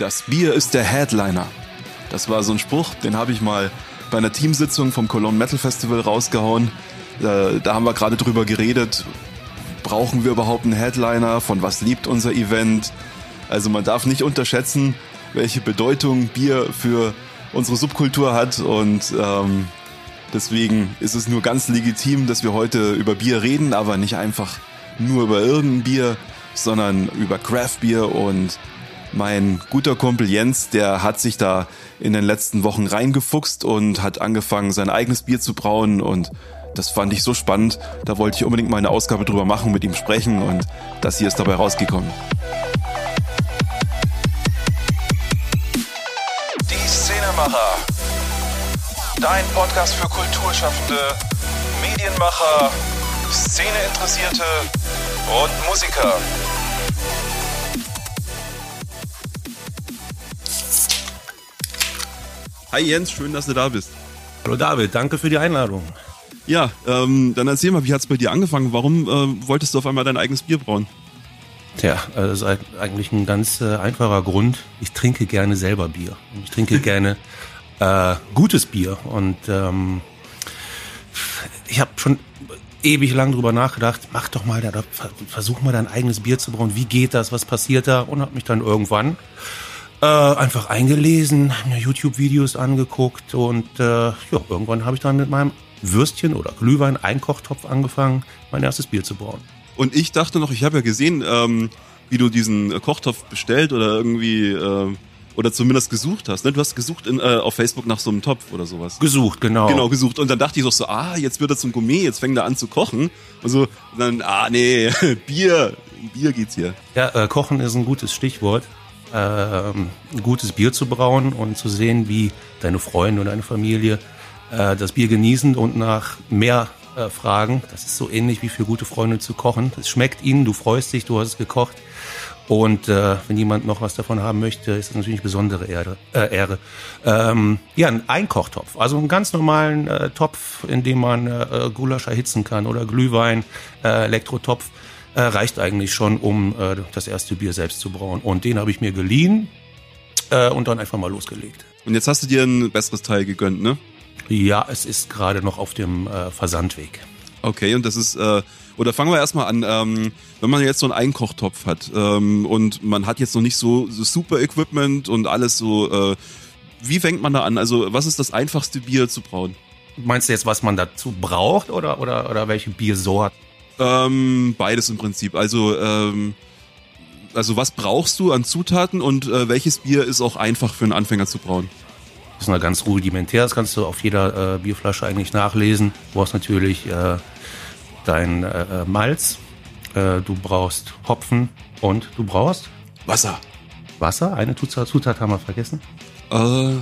Das Bier ist der Headliner. Das war so ein Spruch, den habe ich mal bei einer Teamsitzung vom Cologne Metal Festival rausgehauen. Da, da haben wir gerade drüber geredet. Brauchen wir überhaupt einen Headliner? Von was liebt unser Event? Also man darf nicht unterschätzen, welche Bedeutung Bier für unsere Subkultur hat und ähm, deswegen ist es nur ganz legitim, dass wir heute über Bier reden, aber nicht einfach nur über irgendein Bier, sondern über Craft Beer und mein guter Kumpel Jens, der hat sich da in den letzten Wochen reingefuchst und hat angefangen, sein eigenes Bier zu brauen und das fand ich so spannend. Da wollte ich unbedingt mal eine Ausgabe drüber machen, mit ihm sprechen und das hier ist dabei rausgekommen. Die Szenemacher. Dein Podcast für Kulturschaffende, Medienmacher, Szeneinteressierte und Musiker. Hi Jens, schön, dass du da bist. Hallo David, danke für die Einladung. Ja, ähm, dann erzähl mal, wie hat's bei dir angefangen? Warum äh, wolltest du auf einmal dein eigenes Bier brauen? Tja, äh, das ist eigentlich ein ganz äh, einfacher Grund. Ich trinke gerne selber Bier. Ich trinke gerne äh, gutes Bier. Und ähm, ich habe schon ewig lang drüber nachgedacht, mach doch mal, versuch mal dein eigenes Bier zu brauen. Wie geht das? Was passiert da? Und habe mich dann irgendwann äh, einfach eingelesen, mir YouTube-Videos angeguckt und äh, ja, irgendwann habe ich dann mit meinem Würstchen oder Glühwein Einkochtopf angefangen, mein erstes Bier zu brauen. Und ich dachte noch, ich habe ja gesehen, ähm, wie du diesen Kochtopf bestellt oder irgendwie äh, oder zumindest gesucht hast. Ne? Du hast gesucht in, äh, auf Facebook nach so einem Topf oder sowas. Gesucht, genau. Genau, gesucht. Und dann dachte ich doch so, ah, jetzt wird er zum Gourmet, jetzt fängt er an zu kochen. Und so, und dann, ah, nee, Bier, Bier geht's hier. Ja, äh, Kochen ist ein gutes Stichwort. Ein gutes Bier zu brauen und zu sehen, wie deine Freunde und deine Familie äh, das Bier genießen und nach mehr äh, fragen. Das ist so ähnlich wie für gute Freunde zu kochen. Es schmeckt ihnen, du freust dich, du hast es gekocht. Und äh, wenn jemand noch was davon haben möchte, ist das natürlich eine besondere Ehre. Äh, Ehre. Ähm, ja, ein Einkochtopf, also einen ganz normalen äh, Topf, in dem man äh, Gulasch erhitzen kann oder Glühwein, äh, Elektrotopf, äh, reicht eigentlich schon, um äh, das erste Bier selbst zu brauen. Und den habe ich mir geliehen äh, und dann einfach mal losgelegt. Und jetzt hast du dir ein besseres Teil gegönnt, ne? Ja, es ist gerade noch auf dem äh, Versandweg. Okay, und das ist, äh, oder fangen wir erstmal an, ähm, wenn man jetzt so einen Einkochtopf hat ähm, und man hat jetzt noch nicht so, so super Equipment und alles so, äh, wie fängt man da an? Also was ist das einfachste Bier zu brauen? Meinst du jetzt, was man dazu braucht oder, oder, oder welche Biersorten? Ähm, beides im Prinzip. Also, ähm, also was brauchst du an Zutaten und äh, welches Bier ist auch einfach für einen Anfänger zu brauen? Das ist noch ganz rudimentär, das kannst du auf jeder äh, Bierflasche eigentlich nachlesen. Du brauchst natürlich äh, dein äh, Malz, äh, du brauchst Hopfen und du brauchst Wasser. Wasser. Eine Zutat, Zutat haben wir vergessen. Äh,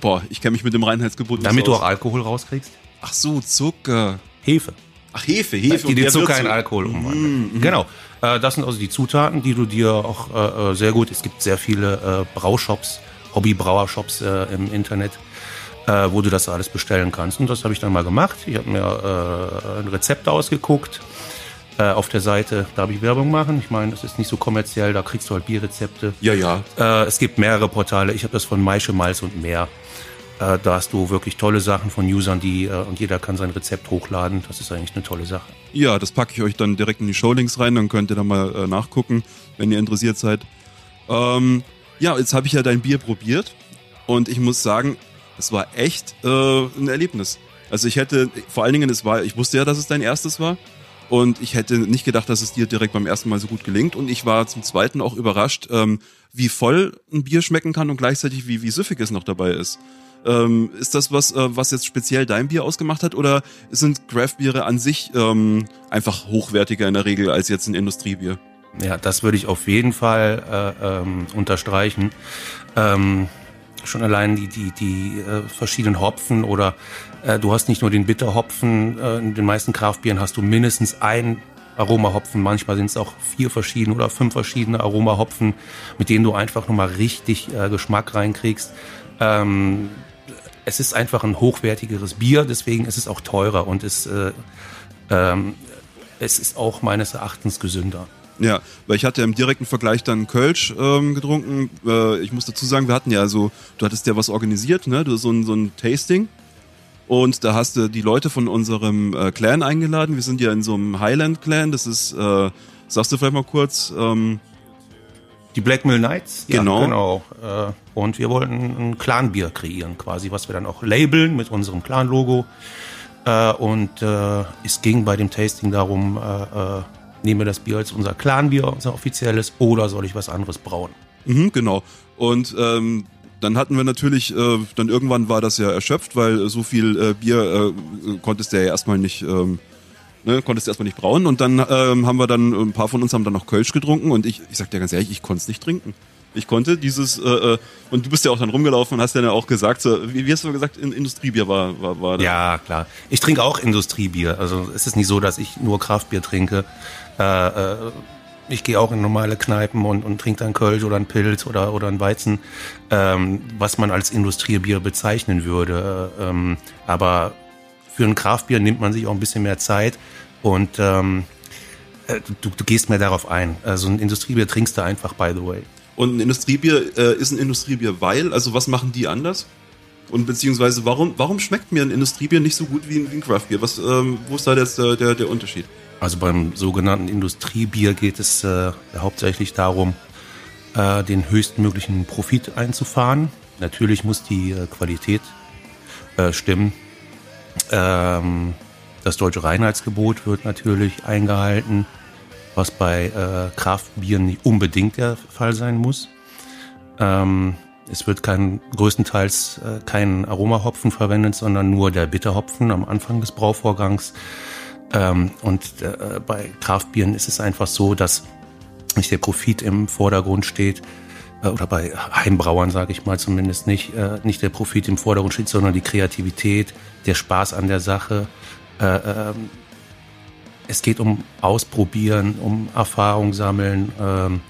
boah, ich kenne mich mit dem Reinheitsgebot nicht Damit so du auch aus. Alkohol rauskriegst. Ach so, Zucker. Hefe. Ach, Hefe, Hefe. die den der Zucker in Alkohol umwandeln. Genau. Äh, das sind also die Zutaten, die du dir auch äh, äh, sehr gut. Es gibt sehr viele äh, Braushops, Hobbybrauershops äh, im Internet, wo du das alles bestellen kannst. Und das habe ich dann mal gemacht. Ich habe mir ein Rezept ausgeguckt auf der Seite. Darf ich Werbung machen? Ich meine, das ist nicht so kommerziell. Da kriegst du halt Bierrezepte. Ja, ja. Äh, es gibt mehrere Portale. Ich habe das von Maische Malz und mehr. Äh, da hast du wirklich tolle Sachen von Usern, die äh, und jeder kann sein Rezept hochladen. Das ist eigentlich eine tolle Sache. Ja, das packe ich euch dann direkt in die Showlinks rein, dann könnt ihr da mal äh, nachgucken, wenn ihr interessiert seid. Ähm, ja, jetzt habe ich ja dein Bier probiert und ich muss sagen, es war echt äh, ein Erlebnis. Also ich hätte, vor allen Dingen, es war, ich wusste ja, dass es dein erstes war und ich hätte nicht gedacht, dass es dir direkt beim ersten Mal so gut gelingt und ich war zum zweiten auch überrascht, ähm, wie voll ein Bier schmecken kann und gleichzeitig wie, wie süffig es noch dabei ist. Ähm, ist das was, äh, was jetzt speziell dein Bier ausgemacht hat oder sind Craft-Biere an sich ähm, einfach hochwertiger in der Regel als jetzt ein Industriebier? Ja, das würde ich auf jeden Fall äh, ähm, unterstreichen. Ähm, schon allein die, die, die äh, verschiedenen Hopfen oder äh, du hast nicht nur den Bitterhopfen, äh, in den meisten Kraftbieren hast du mindestens ein Aromahopfen, manchmal sind es auch vier verschiedene oder fünf verschiedene Aromahopfen, mit denen du einfach nochmal richtig äh, Geschmack reinkriegst. Ähm, es ist einfach ein hochwertigeres Bier, deswegen ist es auch teurer und es, äh, ähm, es ist auch meines Erachtens gesünder. Ja, weil ich hatte im direkten Vergleich dann Kölsch ähm, getrunken. Äh, ich muss dazu sagen, wir hatten ja so, du hattest ja was organisiert, ne? Du so ein, so ein Tasting. Und da hast du die Leute von unserem äh, Clan eingeladen. Wir sind ja in so einem Highland Clan. Das ist, äh, sagst du vielleicht mal kurz, ähm, Die Black Mill Knights? Genau. Ja, genau. Äh, Und wir wollten ein Clanbier kreieren, quasi, was wir dann auch labeln mit unserem Clan-Logo. Äh, Und äh, es ging bei dem Tasting darum, nehmen wir das Bier als unser Clanbier, unser offizielles, oder soll ich was anderes brauen? Mhm, genau. Und ähm, dann hatten wir natürlich, äh, dann irgendwann war das ja erschöpft, weil so viel äh, Bier äh, konntest du ja erstmal nicht, ähm, ne, konntest du erstmal nicht brauen. Und dann ähm, haben wir dann, ein paar von uns haben dann noch Kölsch getrunken und ich, ich sag dir ganz ehrlich, ich konnte es nicht trinken. Ich konnte dieses, äh, äh, und du bist ja auch dann rumgelaufen und hast dann ja auch gesagt, so, wie, wie hast du gesagt, in, Industriebier war, war, war da. Ja, klar. Ich trinke auch Industriebier. Also es ist nicht so, dass ich nur Kraftbier trinke. Äh, äh, ich gehe auch in normale Kneipen und, und trinke dann Kölsch oder ein Pilz oder, oder ein Weizen, ähm, was man als Industriebier bezeichnen würde. Ähm, aber für ein Kraftbier nimmt man sich auch ein bisschen mehr Zeit und ähm, äh, du, du gehst mehr darauf ein. Also ein Industriebier trinkst du einfach, by the way. Und ein Industriebier äh, ist ein Industriebier, weil, also was machen die anders? Und beziehungsweise warum, warum schmeckt mir ein Industriebier nicht so gut wie ein, wie ein Craftbier? Was, ähm, wo ist da jetzt der, der, der Unterschied? Also beim sogenannten Industriebier geht es äh, hauptsächlich darum, äh, den höchstmöglichen Profit einzufahren. Natürlich muss die äh, Qualität äh, stimmen. Ähm, das deutsche Reinheitsgebot wird natürlich eingehalten, was bei äh, Kraftbieren nicht unbedingt der Fall sein muss. Ähm, es wird kein, größtenteils äh, kein Aromahopfen verwendet, sondern nur der Bitterhopfen am Anfang des Brauvorgangs. Ähm, und äh, bei Kraftbieren ist es einfach so, dass nicht der Profit im Vordergrund steht, oder bei Heimbrauern sage ich mal zumindest nicht, äh, nicht der Profit im Vordergrund steht, sondern die Kreativität, der Spaß an der Sache. Äh, ähm, es geht um Ausprobieren, um Erfahrung sammeln. Ähm,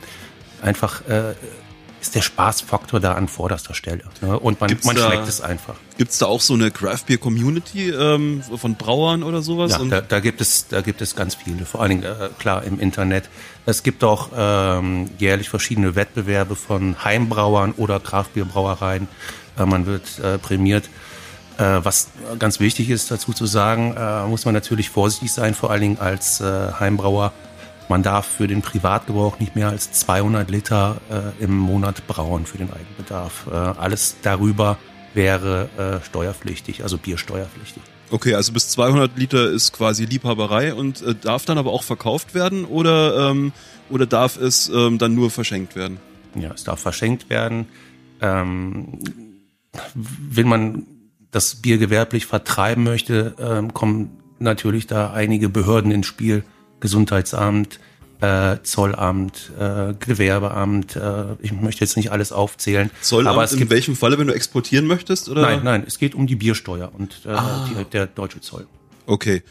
einfach äh, ist der Spaßfaktor da an vorderster Stelle. Ne? Und man, Gibt's man da- schmeckt es einfach. Gibt's da auch so eine Craft Beer Community ähm, von Brauern oder sowas? Ja, da, da gibt es, da gibt es ganz viele. Vor allen Dingen äh, klar im Internet. Es gibt auch ähm, jährlich verschiedene Wettbewerbe von Heimbrauern oder Kraftbierbrauereien. Äh, man wird äh, prämiert. Äh, was ganz wichtig ist dazu zu sagen, äh, muss man natürlich vorsichtig sein, vor allen Dingen als äh, Heimbrauer. Man darf für den Privatgebrauch nicht mehr als 200 Liter äh, im Monat brauen für den Eigenbedarf. Äh, alles darüber wäre äh, steuerpflichtig, also biersteuerpflichtig. Okay, also bis 200 Liter ist quasi Liebhaberei und äh, darf dann aber auch verkauft werden oder, ähm, oder darf es ähm, dann nur verschenkt werden? Ja, es darf verschenkt werden. Ähm, wenn man das Bier gewerblich vertreiben möchte, ähm, kommen natürlich da einige Behörden ins Spiel. Gesundheitsamt, äh, Zollamt, äh, Gewerbeamt. Äh, ich möchte jetzt nicht alles aufzählen. Zollamt aber es in gibt welchem Falle, wenn du exportieren möchtest? Oder? nein, nein, es geht um die Biersteuer und äh, die, der deutsche Zoll. Okay.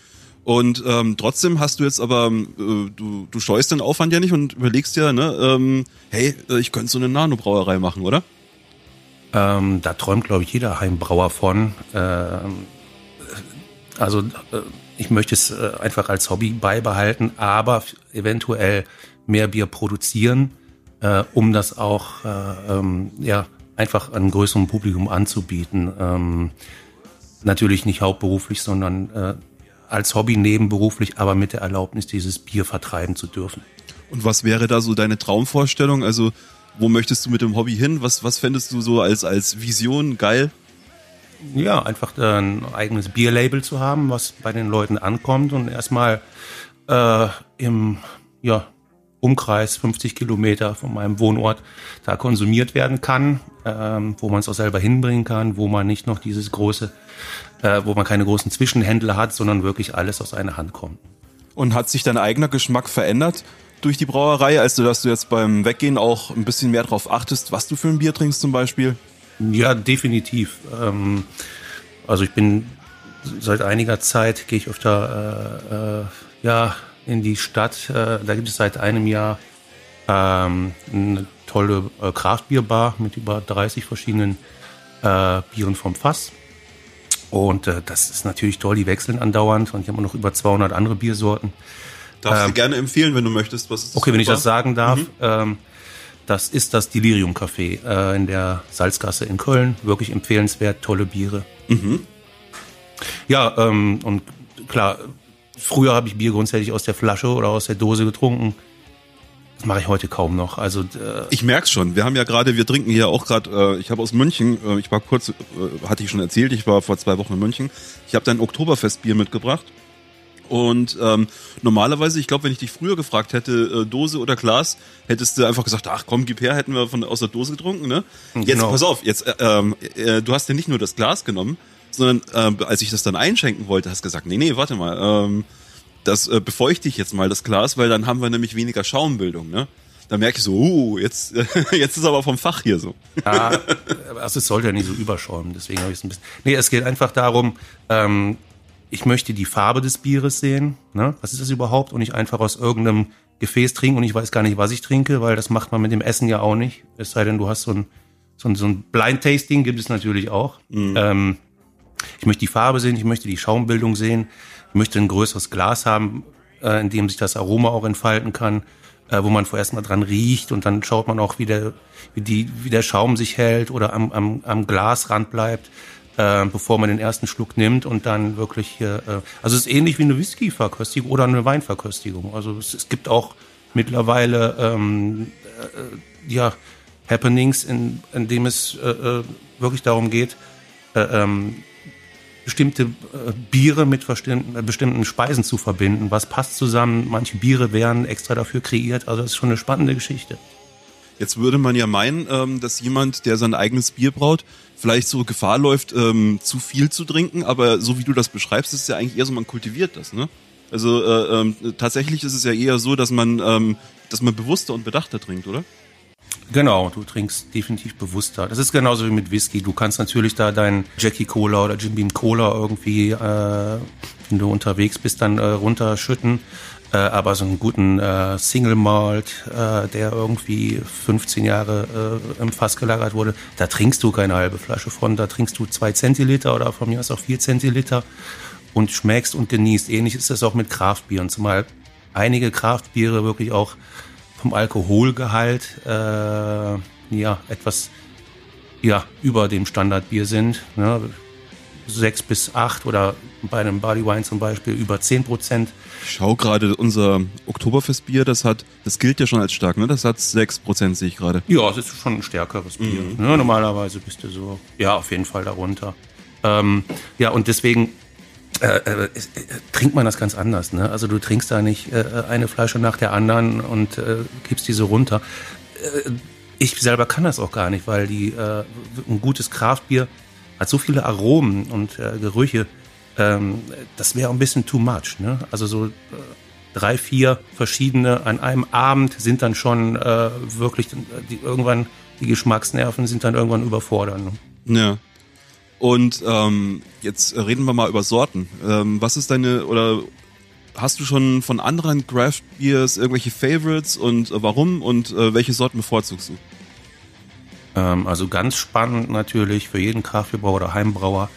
Und ähm, trotzdem hast du jetzt aber, ähm, äh, du, du scheust den Aufwand ja nicht und überlegst ja, ne, ähm, hey, äh, ich könnte so eine Nanobrauerei machen, oder? Ähm, da träumt, glaube ich, jeder Heimbrauer von. Ähm, also äh, ich möchte es äh, einfach als Hobby beibehalten, aber eventuell mehr Bier produzieren, äh, um das auch äh, ähm, ja einfach einem größeren Publikum anzubieten. Ähm, natürlich nicht hauptberuflich, sondern als Hobby nebenberuflich, aber mit der Erlaubnis, dieses Bier vertreiben zu dürfen. Und was wäre da so deine Traumvorstellung? Also, wo möchtest du mit dem Hobby hin? Was, was fändest du so als, als Vision geil? Ja, einfach äh, ein eigenes Bierlabel zu haben, was bei den Leuten ankommt und erstmal äh, im ja, Umkreis 50 Kilometer von meinem Wohnort da konsumiert werden kann, ähm, wo man es auch selber hinbringen kann, wo man nicht noch dieses große, äh, wo man keine großen Zwischenhändler hat, sondern wirklich alles aus einer Hand kommt. Und hat sich dein eigener Geschmack verändert durch die Brauerei, als du, dass du jetzt beim Weggehen auch ein bisschen mehr drauf achtest, was du für ein Bier trinkst zum Beispiel? Ja, definitiv. Ähm, also ich bin seit einiger Zeit gehe ich öfter äh, äh, ja in die Stadt. Äh, da gibt es seit einem Jahr ähm, eine tolle äh, Kraftbierbar mit über 30 verschiedenen äh, Bieren vom Fass. Und äh, das ist natürlich toll, die wechseln andauernd und ich habe noch über 200 andere Biersorten. Darfst du gerne empfehlen, wenn du möchtest. Was ist okay, wenn ich das sagen darf. Mhm. Ähm, das ist das Delirium Café äh, in der Salzgasse in Köln. Wirklich empfehlenswert, tolle Biere. Mhm. Ja, ähm, und klar, früher habe ich Bier grundsätzlich aus der Flasche oder aus der Dose getrunken. Das mache ich heute kaum noch. Also äh ich merk's schon. Wir haben ja gerade, wir trinken hier auch gerade. Äh, ich habe aus München. Äh, ich war kurz, äh, hatte ich schon erzählt. Ich war vor zwei Wochen in München. Ich habe dein Oktoberfestbier mitgebracht. Und ähm, normalerweise, ich glaube, wenn ich dich früher gefragt hätte, äh, Dose oder Glas, hättest du einfach gesagt, ach komm, gib her, hätten wir von aus der Dose getrunken, ne? Jetzt genau. pass auf, jetzt äh, ähm, äh, du hast ja nicht nur das Glas genommen, sondern äh, als ich das dann einschenken wollte, hast du gesagt, nee, nee, warte mal, ähm, das äh, befeuchte ich jetzt mal das Glas, weil dann haben wir nämlich weniger Schaumbildung, ne? Da merke ich so, uh, jetzt, jetzt ist aber vom Fach hier so. Ja, also es sollte ja nicht so überschäumen, deswegen habe ich es ein bisschen. Nee, es geht einfach darum, ähm, ich möchte die Farbe des Bieres sehen. Ne? Was ist das überhaupt? Und nicht einfach aus irgendeinem Gefäß trinken und ich weiß gar nicht, was ich trinke, weil das macht man mit dem Essen ja auch nicht. Es sei denn, du hast so ein, so ein, so ein Blind-Tasting, gibt es natürlich auch. Mhm. Ähm, ich möchte die Farbe sehen, ich möchte die Schaumbildung sehen möchte ein größeres Glas haben, äh, in dem sich das Aroma auch entfalten kann, äh, wo man vorerst mal dran riecht und dann schaut man auch, wie der, wie die, wie der Schaum sich hält oder am, am, am Glasrand bleibt, äh, bevor man den ersten Schluck nimmt und dann wirklich hier, äh, also es ist ähnlich wie eine Whisky-Verköstigung oder eine Weinverköstigung. Also es, es gibt auch mittlerweile ähm, äh, ja Happenings, in, in dem es äh, äh wirklich darum geht, äh, ähm, bestimmte äh, Biere mit äh, bestimmten Speisen zu verbinden. Was passt zusammen? Manche Biere werden extra dafür kreiert. Also das ist schon eine spannende Geschichte. Jetzt würde man ja meinen, ähm, dass jemand, der sein eigenes Bier braut, vielleicht so Gefahr läuft, ähm, zu viel zu trinken. Aber so wie du das beschreibst, ist es ja eigentlich eher so, man kultiviert das. Ne? Also äh, ähm, tatsächlich ist es ja eher so, dass man, ähm, dass man bewusster und bedachter trinkt, oder? Genau, du trinkst definitiv bewusster. Das ist genauso wie mit Whisky. Du kannst natürlich da dein Jackie Cola oder Jim Beam Cola irgendwie, äh, wenn du unterwegs bist, dann äh, runterschütten. Äh, aber so einen guten äh, Single Malt, äh, der irgendwie 15 Jahre äh, im Fass gelagert wurde, da trinkst du keine halbe Flasche von. Da trinkst du zwei Zentiliter oder von mir aus auch vier Zentiliter und schmeckst und genießt. Ähnlich ist das auch mit Kraftbieren, zumal einige Kraftbiere wirklich auch vom Alkoholgehalt äh, ja etwas ja über dem Standardbier sind. Ne? Sechs bis acht oder bei einem Body Wine zum Beispiel über zehn Prozent. Ich schau gerade unser Oktoberfestbier, das hat, das gilt ja schon als stark, ne? Das hat sechs Prozent sehe ich gerade. Ja, es ist schon ein stärkeres Bier. Mhm. Ne? Normalerweise bist du so, ja, auf jeden Fall darunter. Ähm, ja, und deswegen äh, äh, äh, trinkt man das ganz anders. Ne? Also du trinkst da nicht äh, eine Flasche nach der anderen und äh, gibst diese runter. Äh, ich selber kann das auch gar nicht, weil die äh, ein gutes Kraftbier hat so viele Aromen und äh, Gerüche. Ähm, das wäre ein bisschen too much. Ne? Also so äh, drei, vier verschiedene an einem Abend sind dann schon äh, wirklich die, irgendwann die Geschmacksnerven sind dann irgendwann überfordert. Ne? Ja. Und ähm, jetzt reden wir mal über Sorten. Ähm, was ist deine oder hast du schon von anderen Craft Beers irgendwelche Favorites und äh, warum und äh, welche Sorten bevorzugst du? Ähm, also ganz spannend natürlich für jeden Kraftbierbrauer oder Heimbrauer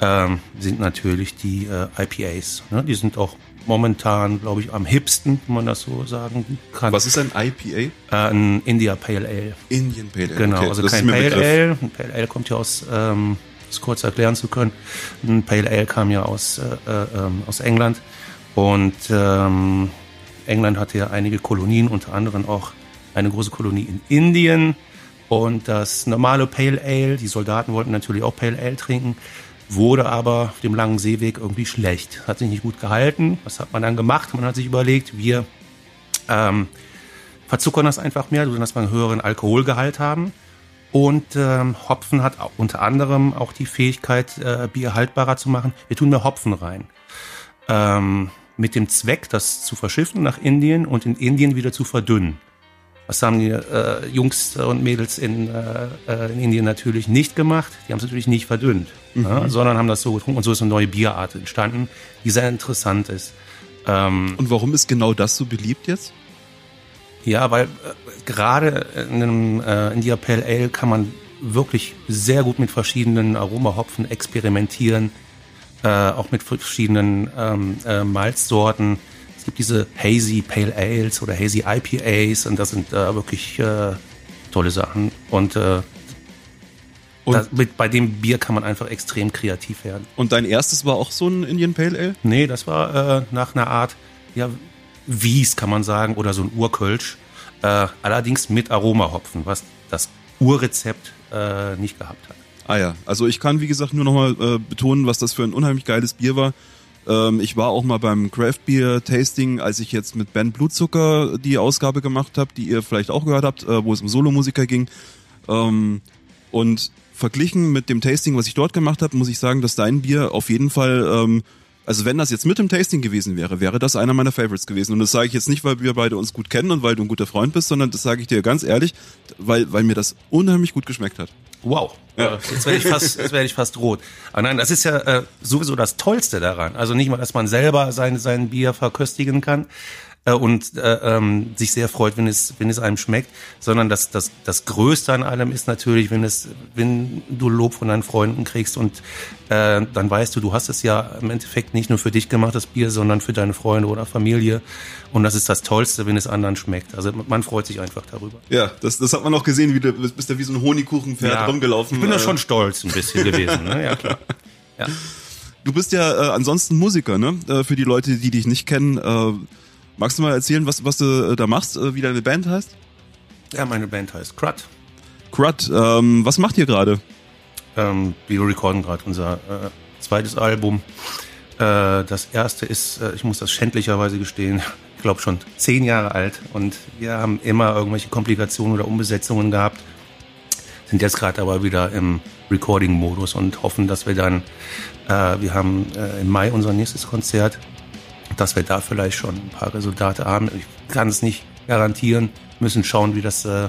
ähm, sind natürlich die äh, IPAs. Ne? Die sind auch momentan, glaube ich, am hipsten, wenn man das so sagen kann. Was ist ein IPA? Äh, ein India Pale Ale. Indian Pale Ale. Genau, okay, also kein Pale Ale. Ein Pale Ale kommt ja aus ähm, es kurz erklären zu können. Ein Pale Ale kam ja aus, äh, äh, ähm, aus England und ähm, England hatte ja einige Kolonien, unter anderem auch eine große Kolonie in Indien. Und das normale Pale Ale, die Soldaten wollten natürlich auch Pale Ale trinken, wurde aber auf dem langen Seeweg irgendwie schlecht. Hat sich nicht gut gehalten. Was hat man dann gemacht? Man hat sich überlegt, wir ähm, verzuckern das einfach mehr, sodass wir einen höheren Alkoholgehalt haben. Und ähm, Hopfen hat unter anderem auch die Fähigkeit, äh, Bier haltbarer zu machen. Wir tun mehr Hopfen rein. Ähm, mit dem Zweck, das zu verschiffen nach Indien und in Indien wieder zu verdünnen. Das haben die äh, Jungs und Mädels in, äh, äh in Indien natürlich nicht gemacht. Die haben es natürlich nicht verdünnt, mhm. ja, sondern haben das so getrunken. Und so ist eine neue Bierart entstanden, die sehr interessant ist. Ähm, und warum ist genau das so beliebt jetzt? Ja, weil äh, gerade in einem äh, India Pale Ale kann man wirklich sehr gut mit verschiedenen Aromahopfen experimentieren, äh, auch mit verschiedenen ähm, äh, Malzsorten gibt diese Hazy Pale Ales oder Hazy IPAs und das sind äh, wirklich äh, tolle Sachen. Und, äh, Und- das, mit, bei dem Bier kann man einfach extrem kreativ werden. Und dein erstes war auch so ein Indian Pale Ale? Nee, das war äh, nach einer Art, ja, Wies kann man sagen, oder so ein Urkölsch. Äh, allerdings mit Aromahopfen, was das Urrezept äh, nicht gehabt hat. Ah ja, also ich kann wie gesagt nur nochmal äh, betonen, was das für ein unheimlich geiles Bier war. Ähm, ich war auch mal beim Craft Beer Tasting, als ich jetzt mit Ben Blutzucker die Ausgabe gemacht habe, die ihr vielleicht auch gehört habt, äh, wo es um Solomusiker ging. Ähm, und verglichen mit dem Tasting, was ich dort gemacht habe, muss ich sagen, dass dein Bier auf jeden Fall, ähm, also wenn das jetzt mit dem Tasting gewesen wäre, wäre das einer meiner Favorites gewesen. Und das sage ich jetzt nicht, weil wir beide uns gut kennen und weil du ein guter Freund bist, sondern das sage ich dir ganz ehrlich, weil, weil mir das unheimlich gut geschmeckt hat. Wow, Ja. äh, jetzt werde ich fast, jetzt werde ich fast rot. Aber nein, das ist ja äh, sowieso das Tollste daran. Also nicht mal, dass man selber sein sein Bier verköstigen kann äh, und äh, ähm, sich sehr freut, wenn es wenn es einem schmeckt, sondern das das das Größte an allem ist natürlich, wenn es wenn du Lob von deinen Freunden kriegst und äh, dann weißt du, du hast es ja im Endeffekt nicht nur für dich gemacht das Bier, sondern für deine Freunde oder Familie und das ist das Tollste, wenn es anderen schmeckt. Also man freut sich einfach darüber. Ja, das, das hat man auch gesehen, wie du bist da wie so ein Honigkuchenpferd Ja, rumgelaufen. Ich bin da Äh, schon stolz ein bisschen gewesen, ne? Ja klar. Ja. Du bist ja äh, ansonsten Musiker, ne? Äh, für die Leute, die dich nicht kennen, äh, magst du mal erzählen, was, was du äh, da machst, äh, wie deine Band heißt? Ja, meine Band heißt Crud. Crud, ähm, was macht ihr gerade? Ähm, wir recorden gerade unser äh, zweites Album. Äh, das erste ist, äh, ich muss das schändlicherweise gestehen, ich glaube schon zehn Jahre alt und wir haben immer irgendwelche Komplikationen oder Umbesetzungen gehabt. Sind jetzt gerade aber wieder im Recording-Modus und hoffen, dass wir dann, äh, wir haben im Mai unser nächstes Konzert, dass wir da vielleicht schon ein paar Resultate haben. Ich kann es nicht garantieren, müssen schauen, wie das, äh,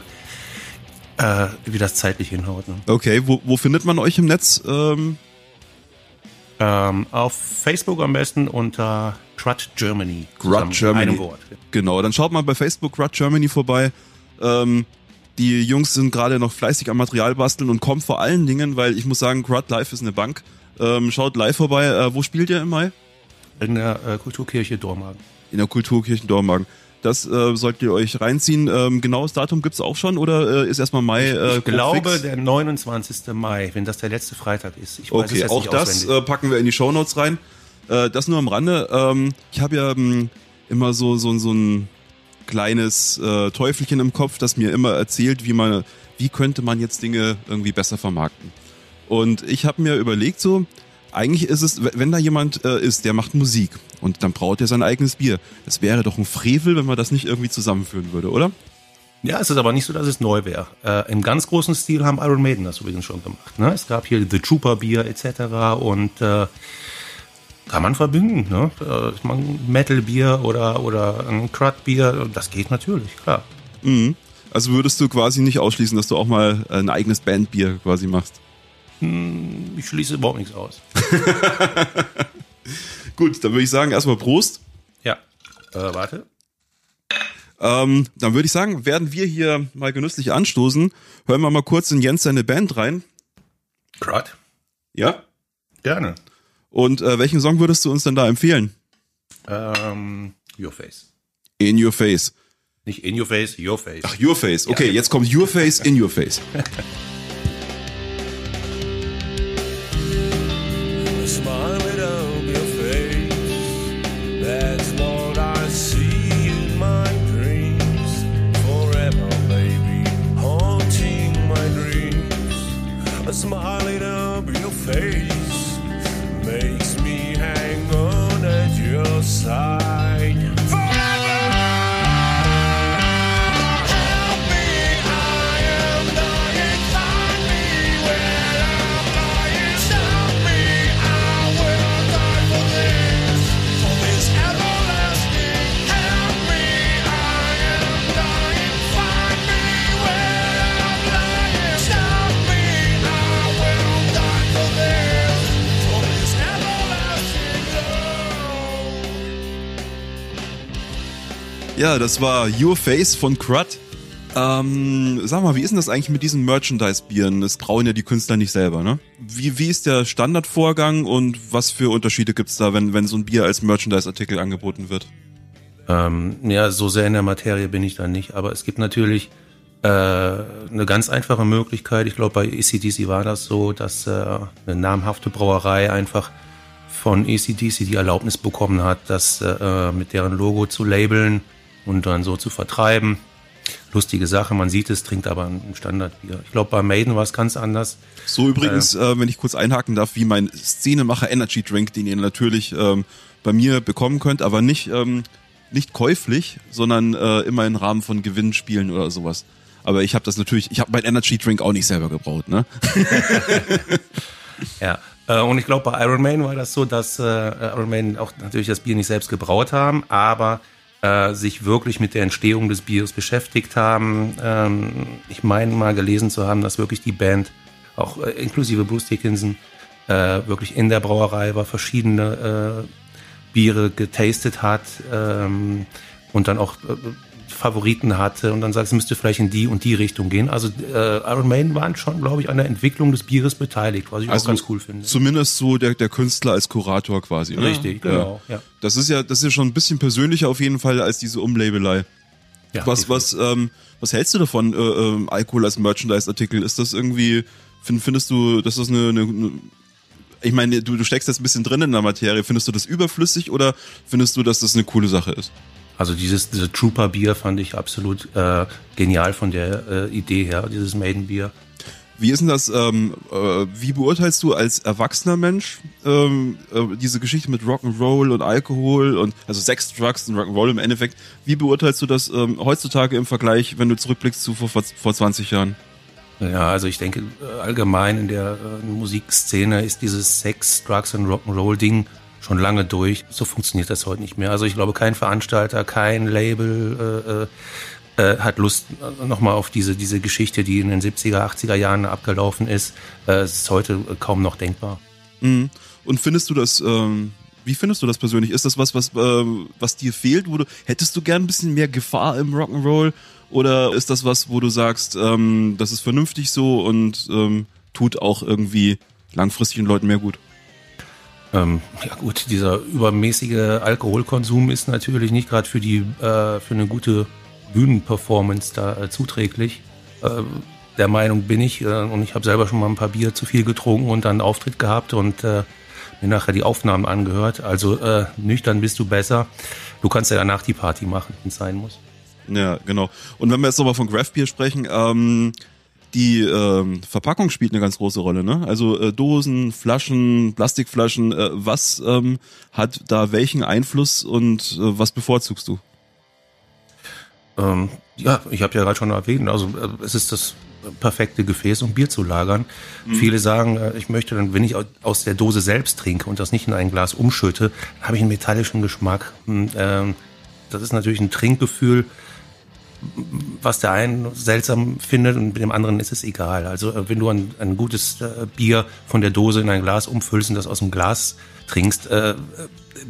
äh, wie das zeitlich hinhaut. Ne? Okay, wo, wo findet man euch im Netz? Ähm, Ähm, auf Facebook am besten unter Crud Germany. In Germany. Genau, dann schaut mal bei Facebook Crud Germany vorbei. Ähm, die Jungs sind gerade noch fleißig am Material basteln und kommen vor allen Dingen, weil ich muss sagen, Crud Live ist eine Bank. Ähm, schaut live vorbei. Äh, wo spielt ihr im Mai? In der äh, Kulturkirche Dormagen. In der Kulturkirche Dormagen. Das äh, solltet ihr euch reinziehen. Ähm, genaues Datum gibt's auch schon oder äh, ist erstmal Mai? Äh, Ich glaube, fix? der 29. Mai, wenn das der letzte Freitag ist. Ich weiß Okay, auch das äh, packen wir in die Shownotes rein. Äh, das nur am Rande. Ähm, ich habe ja ähm, immer so, so, so ein kleines äh, Teufelchen im Kopf, das mir immer erzählt, wie man, wie könnte man jetzt Dinge irgendwie besser vermarkten. Und ich habe mir überlegt so, eigentlich ist es, wenn da jemand äh, ist, der macht Musik und dann braut er sein eigenes Bier. Das wäre doch ein Frevel, wenn man das nicht irgendwie zusammenführen würde, oder? Ja, es ist aber nicht so, dass es neu wäre. Äh, Im ganz großen Stil haben Iron Maiden das übrigens schon gemacht. Ne? Es gab hier The Trooper Bier etc. und äh, kann man verbinden. Ne? Äh, Metal Bier oder, oder ein Crud Bier, das geht natürlich, klar. Also würdest du quasi nicht ausschließen, dass du auch mal ein eigenes Bandbier quasi machst? Ich schließe überhaupt nichts aus. Gut, dann würde ich sagen, erstmal Prost. Ja. Äh, warte. Ähm, dann würde ich sagen, werden wir hier mal genüsslich anstoßen. Hören wir mal kurz in Jens seine Band rein. Crud? Ja? Gerne. Und äh, welchen Song würdest du uns denn da empfehlen? Ähm, your Face. In Your Face. Nicht in your face, your face. Ach, Your Face. Okay, Ja. jetzt kommt Your Face in Your Face. Ja, das war Your Face von Crud. Ähm, sag mal, wie ist denn das eigentlich mit diesen Merchandise-Bieren? Das brauen ja die Künstler nicht selber, ne? Wie, wie ist der Standardvorgang und was für Unterschiede gibt's da, wenn, wenn so ein Bier als Merchandise-Artikel angeboten wird? Ähm, ja, so sehr in der Materie bin ich da nicht, aber es gibt natürlich äh, eine ganz einfache Möglichkeit. Ich glaube, bei ACDC war das so, dass äh, eine namhafte Brauerei einfach von ACDC die Erlaubnis bekommen hat, das äh, mit deren Logo zu labeln und dann so zu vertreiben. Lustige Sache, man sieht es, trinkt aber ein Standardbier. Ich glaube, bei Maiden war es ganz anders. So übrigens, äh, wenn ich kurz einhaken darf, wie mein Szenemacher Energy Drink, den ihr natürlich ähm, bei mir bekommen könnt, aber nicht, ähm, nicht käuflich, sondern äh, immer im Rahmen von Gewinnspielen oder sowas. Aber ich habe das natürlich, ich habe mein Energy Drink auch nicht selber gebraut, ne? Ja. Äh, Und ich glaube, bei Iron Man war das so, dass äh, Iron Man auch natürlich das Bier nicht selbst gebraut haben, aber äh, sich wirklich mit der Entstehung des Biers beschäftigt haben. Ähm, ich meine mal gelesen zu haben, dass wirklich die Band, auch äh, inklusive Bruce Dickinson, äh, wirklich in der Brauerei war, verschiedene äh, Biere getastet hat ähm, und dann auch äh, Favoriten hatte und dann sagt, es müsste vielleicht in die und die Richtung gehen. Also äh, Iron Maiden waren schon, glaube ich, an der Entwicklung des Bieres beteiligt, was ich auch ganz cool finde. Zumindest so der, der Künstler als Kurator quasi. ne? Richtig, genau, ja. Das ist ja, das ist ja schon ein bisschen persönlicher auf jeden Fall als diese Umlabelei. Ja, Was, was, ähm, was hältst du davon, äh, ähm, Alkohol als Merchandise-Artikel? Ist das irgendwie, find, findest du, dass das eine, eine, eine ich meine, du, du steckst jetzt ein bisschen drin in der Materie. Findest du das überflüssig oder findest du, dass das eine coole Sache ist? Also dieses diese Trooper Bier fand ich absolut äh, genial von der äh, Idee her, dieses Maiden Bier. Wie ist denn das, ähm, äh, wie beurteilst du als erwachsener Mensch ähm, äh, diese Geschichte mit Rock'n'Roll und Alkohol und also Sex, Drugs und Rock'n'Roll im Endeffekt? Wie beurteilst du das ähm, heutzutage im Vergleich, wenn du zurückblickst zu vor, vor 20 Jahren? Ja, also ich denke äh, allgemein in der äh, Musikszene ist dieses Sex, Drugs und Rock'n'Roll Ding schon lange durch. So funktioniert das heute nicht mehr. Also ich glaube, kein Veranstalter, kein Label äh, äh, äh, hat Lust äh, nochmal auf diese, diese Geschichte, die in den 70er, 80er Jahren abgelaufen ist. Äh, ist heute äh, kaum noch denkbar. Mhm. Und findest du das, ähm, wie findest du das persönlich? Ist das was, was, was dir fehlt? Wo du, hättest du gern ein bisschen mehr Gefahr im Rock'n'Roll? Oder ist das was, wo du sagst, ähm, das ist vernünftig so und ähm, tut auch irgendwie langfristig den Leuten mehr gut? Ähm, ja gut, dieser übermäßige Alkoholkonsum ist natürlich nicht gerade für die äh, für eine gute Bühnenperformance da äh, zuträglich. Äh, der Meinung bin ich äh, und ich habe selber schon mal ein paar Bier zu viel getrunken und dann einen Auftritt gehabt und äh, mir nachher die Aufnahmen angehört. Also äh, nüchtern bist du besser. Du kannst ja danach die Party machen, wenn es sein muss. Ja, genau. Und wenn wir jetzt nochmal von Craft Beer sprechen, ähm, die ähm, Verpackung spielt eine ganz große Rolle, ne? Also äh, Dosen, Flaschen, Plastikflaschen, äh, was ähm, hat da welchen Einfluss und äh, was bevorzugst du? Ähm, ja, ich habe ja gerade schon erwähnt, also äh, es ist das perfekte Gefäß, um Bier zu lagern. Viele sagen, äh, ich möchte dann, wenn ich au- aus der Dose selbst trinke und das nicht in ein Glas umschütte, habe ich einen metallischen Geschmack. Hm, ähm, das ist natürlich ein Trinkgefühl, was der einen seltsam findet und dem anderen ist es egal. Also äh, wenn du ein, ein gutes äh, Bier von der Dose in ein Glas umfüllst und das aus dem Glas trinkst, äh, äh,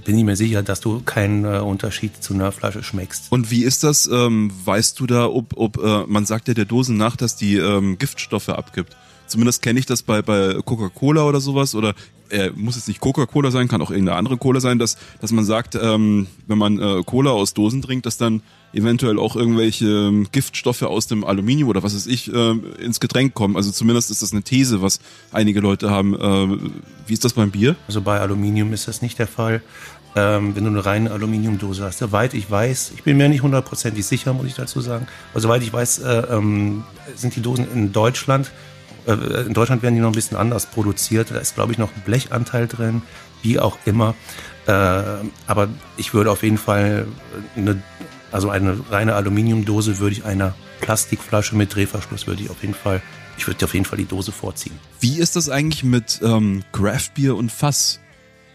bin ich mir sicher, dass du keinen Unterschied zu einer Flasche schmeckst. Und wie ist das? Ähm, weißt du da, ob, ob äh, man sagt ja der Dosen nach, dass die ähm, Giftstoffe abgibt? Zumindest kenne ich das bei, bei Coca-Cola oder sowas oder äh, muss jetzt nicht Coca-Cola sein, kann auch irgendeine andere Cola sein, dass, dass man sagt, ähm, wenn man äh, Cola aus Dosen trinkt, dass dann eventuell auch irgendwelche ähm, Giftstoffe aus dem Aluminium oder was weiß ich äh, ins Getränk kommen. Also zumindest ist das eine These, was einige Leute haben. Äh, wie ist das beim Bier? Also bei Aluminium ist das nicht der Fall. Ähm, wenn du eine reine Aluminiumdose hast. Soweit ich weiß, ich bin mir nicht hundertprozentig sicher, muss ich dazu sagen, aber soweit ich weiß, äh, ähm, sind die Dosen in Deutschland, äh, in Deutschland werden die noch ein bisschen anders produziert. Da ist, glaube ich, noch ein Blechanteil drin, wie auch immer. Äh, aber ich würde auf jeden Fall eine, also eine reine Aluminiumdose würde ich einer Plastikflasche mit Drehverschluss würde ich auf jeden Fall, ich würde auf jeden Fall die Dose vorziehen. Wie ist das eigentlich mit ähm, Craft Beer und Fass?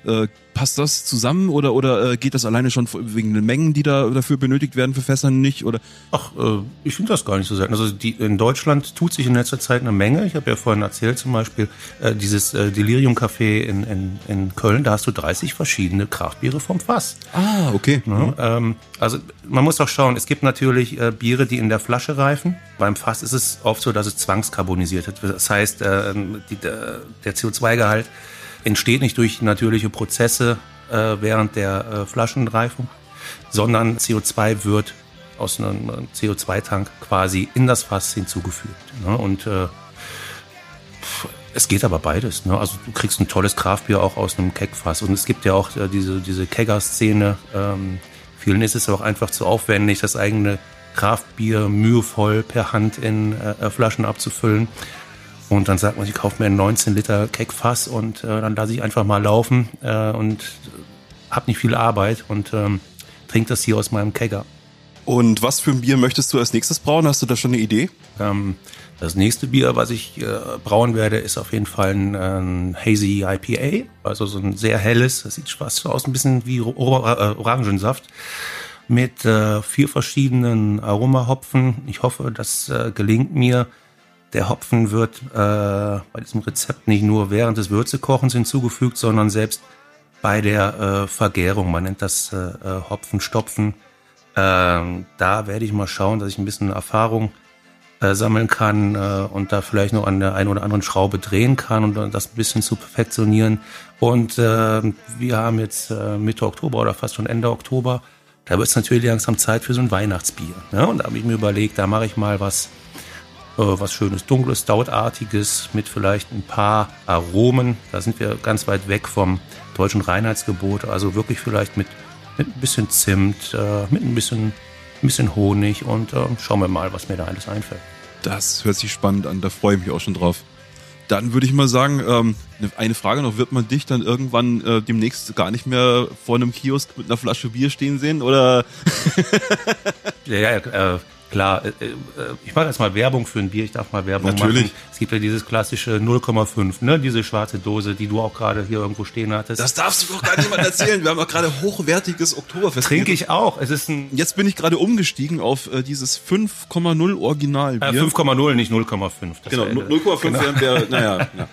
Äh, passt das zusammen oder oder äh, geht das alleine schon wegen den Mengen, die da dafür benötigt werden für Fässer nicht? Oder Ach, äh, ich finde das gar nicht so selten. Also die, in Deutschland tut sich in letzter Zeit eine Menge. Ich habe ja vorhin erzählt zum Beispiel äh, dieses äh, Delirium Café in, in, in Köln. Da hast du 30 verschiedene Kraftbiere vom Fass. ah, okay. Ne? Ähm, also man muss doch schauen, es gibt natürlich Biere, die in der Flasche reifen. Beim Fass ist es oft so, dass es zwangskarbonisiert wird. Das heißt, die, der, der CO2-Gehalt entsteht nicht durch natürliche Prozesse äh, während der äh, Flaschenreifung, sondern CO2 wird aus einem CO2-Tank quasi in das Fass hinzugefügt. Ne? Und äh, es geht aber beides. Ne? Also du kriegst ein tolles Kraftbier auch aus einem Keckfass. Und es gibt ja auch äh, diese, diese Kegger-Szene. Ähm, vielen ist es auch einfach zu aufwendig, das eigene Kraftbier mühevoll per Hand in äh, Flaschen abzufüllen. Und dann sagt man, ich kaufe mir ein 19 Liter Keckfass und äh, dann lasse ich einfach mal laufen äh, und habe nicht viel Arbeit und ähm, trinke das hier aus meinem Kegger. Und was für ein Bier möchtest du als nächstes brauen? Hast du da schon eine Idee? Ähm, das nächste Bier, was ich äh, brauen werde, ist auf jeden Fall ein, ein Hazy IPA, also so ein sehr helles, das sieht fast so aus, ein bisschen wie Or äh, Orangensaft, mit äh, vier verschiedenen Aromahopfen. Ich hoffe, das äh, gelingt mir. Der Hopfen wird äh, bei diesem Rezept nicht nur während des Würzekochens hinzugefügt, sondern selbst bei der äh, Vergärung. Man nennt das äh, äh, Hopfenstopfen. Ähm, da werde ich mal schauen, dass ich ein bisschen Erfahrung äh, sammeln kann äh, und da vielleicht noch an der einen oder anderen Schraube drehen kann und dann das ein bisschen zu perfektionieren. Und äh, wir haben jetzt äh, Mitte Oktober oder fast schon Ende Oktober. Da wird es natürlich langsam Zeit für so ein Weihnachtsbier. Ne? Und da habe ich mir überlegt, da mache ich mal was, was schönes, dunkles, stoutartiges mit vielleicht ein paar Aromen. Da sind wir ganz weit weg vom deutschen Reinheitsgebot. Also wirklich vielleicht mit, mit ein bisschen Zimt, äh, mit ein bisschen, ein bisschen Honig und äh, schauen wir mal, was mir da alles einfällt. Das hört sich spannend an, da freue ich mich auch schon drauf. Dann würde ich mal sagen, ähm, eine Frage noch, wird man dich dann irgendwann äh, demnächst gar nicht mehr vor einem Kiosk mit einer Flasche Bier stehen sehen? Oder Ja, ja, äh, klar. Äh, äh, ich mache jetzt mal Werbung für ein Bier. Ich darf mal Werbung Natürlich. machen. Es gibt ja dieses klassische 0,5, ne? Diese schwarze Dose, die du auch gerade hier irgendwo stehen hattest. das darfst du doch gar niemand erzählen. Wir haben doch gerade hochwertiges Oktoberfest. trinke ich auch. Es ist ein Jetzt bin ich gerade umgestiegen auf äh, dieses 5,0 Originalbier. äh, 5,0 nicht 0,5. Das Genau, wär- 0,5 wären wir, naja, ja.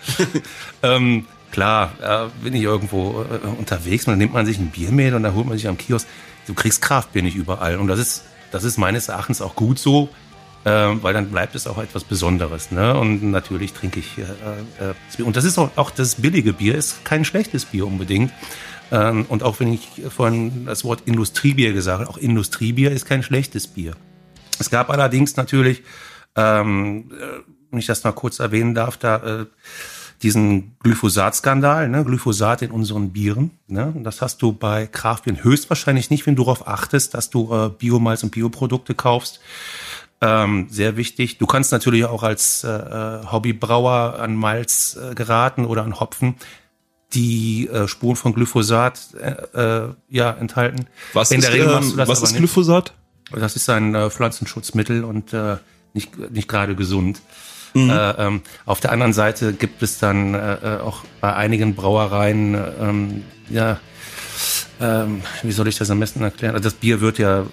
Ähm, klar, äh, bin ich irgendwo äh, unterwegs und dann nimmt man sich ein Bier mit und dann holt man sich am Kiosk. Du kriegst Kraftbier nicht überall. Und das ist, das ist meines Erachtens auch gut so, äh, weil dann bleibt es auch etwas Besonderes. Ne? Und natürlich trinke ich äh, äh. Und das ist auch, auch das billige Bier, ist kein schlechtes Bier unbedingt. Ähm, und auch wenn ich vorhin das Wort Industriebier gesagt habe, auch Industriebier ist kein schlechtes Bier. Es gab allerdings natürlich, ähm, äh, wenn ich das mal kurz erwähnen darf, da äh, diesen Glyphosat-Skandal, ne? Glyphosat in unseren Bieren. Ne? Und das hast du bei Kraftbieren höchstwahrscheinlich nicht, wenn du darauf achtest, dass du äh, Biomalz und Bioprodukte kaufst. Ähm, sehr wichtig. Du kannst natürlich auch als äh, äh, Hobbybrauer an Malz äh, geraten oder an Hopfen, die äh, Spuren von Glyphosat äh, äh, ja, enthalten. Was In ist, der Regel machst du ähm, das was ist nicht. Glyphosat? Das ist ein äh, Pflanzenschutzmittel und äh, nicht, nicht gerade gesund. Mhm. Äh, ähm, auf der anderen Seite gibt es dann äh, äh, auch bei einigen Brauereien, äh, ähm, ja, ähm, wie soll ich das am besten erklären? Also das Bier wird ja, äh,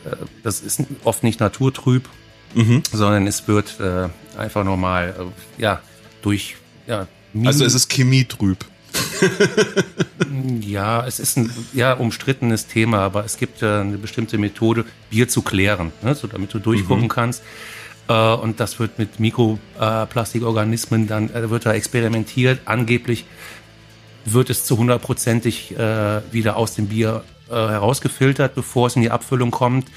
das ist oft nicht naturtrüb, Mhm. sondern es wird äh, einfach normal, ja, durch, ja, Minen- Also es ist chemietrüb. ja, es ist ein ja, umstrittenes Thema, aber es gibt äh, eine bestimmte Methode, Bier zu klären, ne, so damit du durchgucken kannst. Äh, und das wird mit Mikroplastikorganismen dann, äh, wird da experimentiert. Angeblich wird es zu hundertprozentig äh, wieder aus dem Bier äh, herausgefiltert, bevor es in die Abfüllung kommt.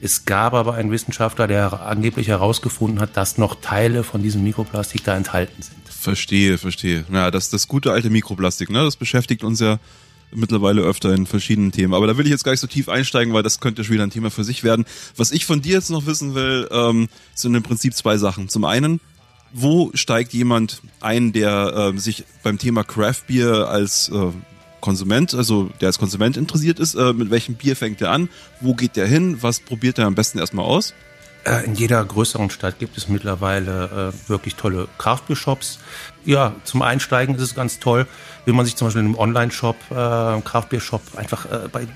Es gab aber einen Wissenschaftler, der angeblich herausgefunden hat, dass noch Teile von diesem Mikroplastik da enthalten sind. Verstehe, verstehe. Ja, das das gute alte Mikroplastik, ne? Das beschäftigt uns ja mittlerweile öfter in verschiedenen Themen. Aber da will ich jetzt gar nicht so tief einsteigen, weil das könnte schon wieder ein Thema für sich werden. Was ich von dir jetzt noch wissen will, ähm, sind im Prinzip zwei Sachen. Zum einen, wo steigt jemand ein, der ähm, sich beim Thema Craft Beer als äh, Konsument, also der als Konsument interessiert ist, äh, mit welchem Bier fängt er an? Wo geht der hin? Was probiert er am besten erstmal aus? Äh, In jeder größeren Stadt gibt es mittlerweile äh, wirklich tolle Craftbeer-Shops. Ja, zum Einsteigen ist es ganz toll, wenn man sich zum Beispiel in einem Online-Shop, äh, Craftbeer-Shop, einfach äh, bei, äh,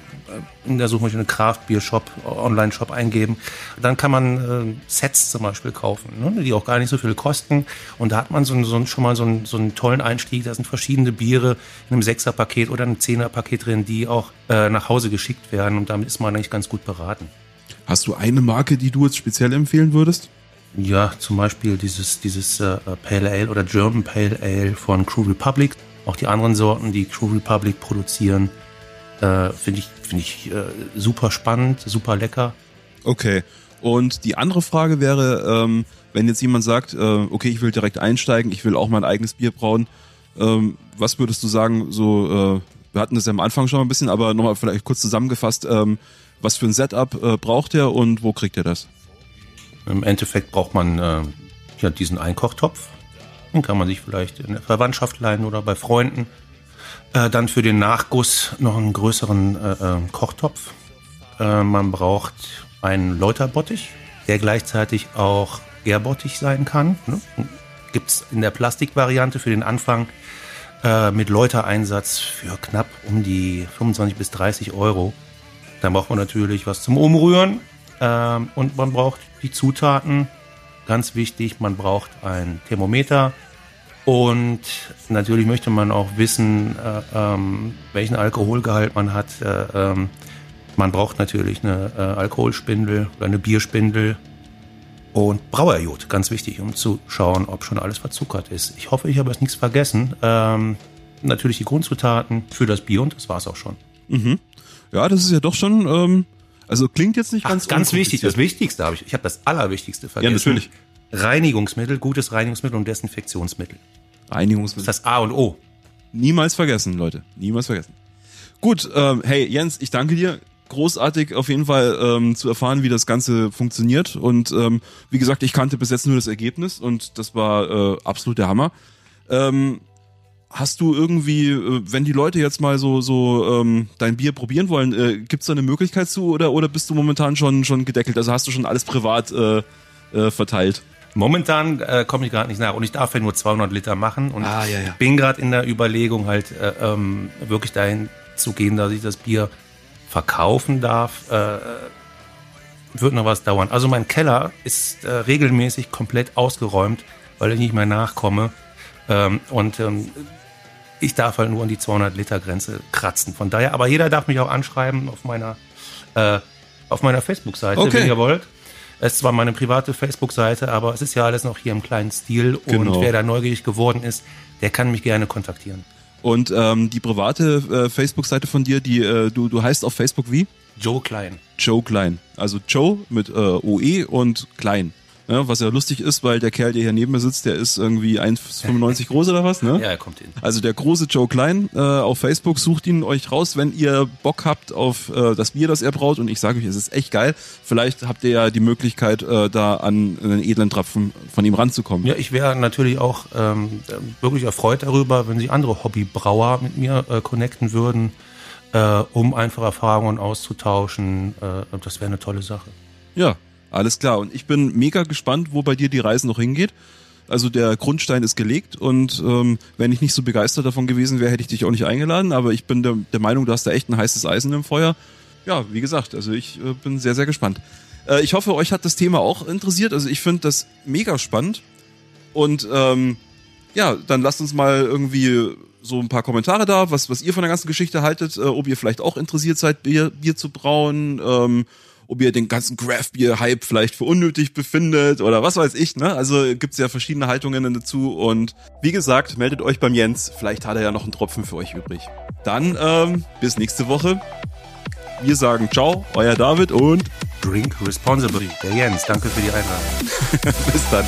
in der Suchmaschine Craftbeer-Shop, äh, Online-Shop eingeben. Dann kann man äh, Sets zum Beispiel kaufen, ne, die auch gar nicht so viel kosten. Und da hat man so, so, schon mal so einen, so einen tollen Einstieg. Da sind verschiedene Biere in einem Sechser-Paket oder einem Zehner-Paket drin, die auch äh, nach Hause geschickt werden. Und damit ist man eigentlich ganz gut beraten. Hast du eine Marke, die du jetzt speziell empfehlen würdest? Ja, zum Beispiel dieses, dieses äh, Pale Ale oder German Pale Ale von Crew Republic. Auch die anderen Sorten, die Crew Republic produzieren. Äh, Finde ich, finde ich äh, super spannend, super lecker. Okay. Und die andere Frage wäre, ähm, wenn jetzt jemand sagt, äh, okay, ich will direkt einsteigen, ich will auch mein eigenes Bier brauen, ähm, was würdest du sagen, so, äh, wir hatten das ja am Anfang schon mal ein bisschen, aber nochmal vielleicht kurz zusammengefasst, ähm, was für ein Setup äh, braucht er und wo kriegt er das? Im Endeffekt braucht man äh, ja diesen Einkochtopf. Den kann man sich vielleicht in der Verwandtschaft leihen oder bei Freunden. Äh, dann für den Nachguss noch einen größeren äh, äh, Kochtopf. Äh, man braucht einen Läuterbottich, der gleichzeitig auch Gärbottich sein kann. Ne? Gibt es in der Plastikvariante für den Anfang mit Läutereinsatz für knapp um die 25 bis 30 Euro. Dann braucht man natürlich was zum Umrühren ähm, und man braucht die Zutaten. Ganz wichtig, man braucht ein Thermometer und natürlich möchte man auch wissen, äh, ähm, welchen Alkoholgehalt man hat. Äh, ähm, man braucht natürlich eine äh, Alkoholspindel oder eine Bierspindel und Brauerjod, ganz wichtig, um zu schauen, ob schon alles verzuckert ist. Ich hoffe, ich habe jetzt nichts vergessen. Ähm, natürlich die Grundzutaten für das Bier und das war's auch schon. Ja, das ist ja doch schon, ähm, also klingt jetzt nicht Ach, ganz ganz, wichtig, das. Wichtigste habe ich. Ich habe das Allerwichtigste vergessen. natürlich. Reinigungsmittel, gutes Reinigungsmittel und Desinfektionsmittel. Reinigungsmittel. Das ist das A und O. Niemals vergessen, Leute. Niemals vergessen. Gut, ähm, hey Jens, ich danke dir. Großartig auf jeden Fall ähm, zu erfahren, wie das Ganze funktioniert. Und ähm, wie gesagt, ich kannte bis jetzt nur das Ergebnis und das war äh, absolut der Hammer. Ähm, hast du irgendwie, äh, wenn die Leute jetzt mal so so ähm, dein Bier probieren wollen, äh, gibt es da eine Möglichkeit zu oder oder bist du momentan schon schon gedeckelt? Also hast du schon alles privat äh, äh, verteilt? Momentan äh, komme ich gerade nicht nach und ich darf ja nur 200 Liter machen und Ah, ja, ja. bin gerade in der Überlegung halt äh, ähm, wirklich dahin zu gehen, dass ich das Bier verkaufen darf. Äh, wird noch was dauern. Also mein Keller ist äh, regelmäßig komplett ausgeräumt, weil ich nicht mehr nachkomme ähm, und ähm, ich darf halt nur an die 200 Liter Grenze kratzen. Von daher, aber jeder darf mich auch anschreiben auf meiner äh, auf meiner Facebook-Seite, Okay. wenn ihr wollt. Es ist zwar meine private Facebook-Seite, aber es ist ja alles noch hier im kleinen Stil. Genau. Und wer da neugierig geworden ist, der kann mich gerne kontaktieren. Und ähm, die private äh, Facebook-Seite von dir, die äh, du du heißt auf Facebook wie? Joe Klein. Joe Klein. Also Joe mit äh, OE und Klein. Ja, was ja lustig ist, weil der Kerl, der hier neben mir sitzt, der ist irgendwie 1,95 groß oder was, ne? Ja, er kommt hin. Also der große Joe Klein äh, auf Facebook, sucht ihn euch raus, wenn ihr Bock habt auf äh, das Bier, das er braut. Und ich sage euch, es ist echt geil. Vielleicht habt ihr ja die Möglichkeit, äh, da an einen edlen Tropfen von ihm ranzukommen. Ja, ich wäre natürlich auch ähm, wirklich erfreut darüber, wenn sich andere Hobbybrauer mit mir äh, connecten würden, äh, um einfach Erfahrungen auszutauschen. Äh, das wäre eine tolle Sache. Ja, alles klar. Und ich bin mega gespannt, wo bei dir die Reise noch hingeht. Also der Grundstein ist gelegt und ähm, wenn ich nicht so begeistert davon gewesen wäre, hätte ich dich auch nicht eingeladen. Aber ich bin der, der Meinung, du hast da echt ein heißes Eisen im Feuer. Ja, wie gesagt, also ich äh, bin sehr, sehr gespannt. Äh, ich hoffe, euch hat das Thema auch interessiert. Also ich finde das mega spannend. Und ähm, ja, dann lasst uns mal irgendwie so ein paar Kommentare da, was, was ihr von der ganzen Geschichte haltet, äh, ob ihr vielleicht auch interessiert seid, Bier, Bier zu brauen, ähm, ob ihr den ganzen Craft-Bier-Hype vielleicht für unnötig befindet oder was weiß ich, ne? Also gibt's ja verschiedene Haltungen dazu und wie gesagt, meldet euch beim Jens, vielleicht hat er ja noch einen Tropfen für euch übrig. Dann ähm, bis nächste Woche. Wir sagen ciao, euer David und Drink responsibly. Der Jens, danke für die Einladung. bis dann.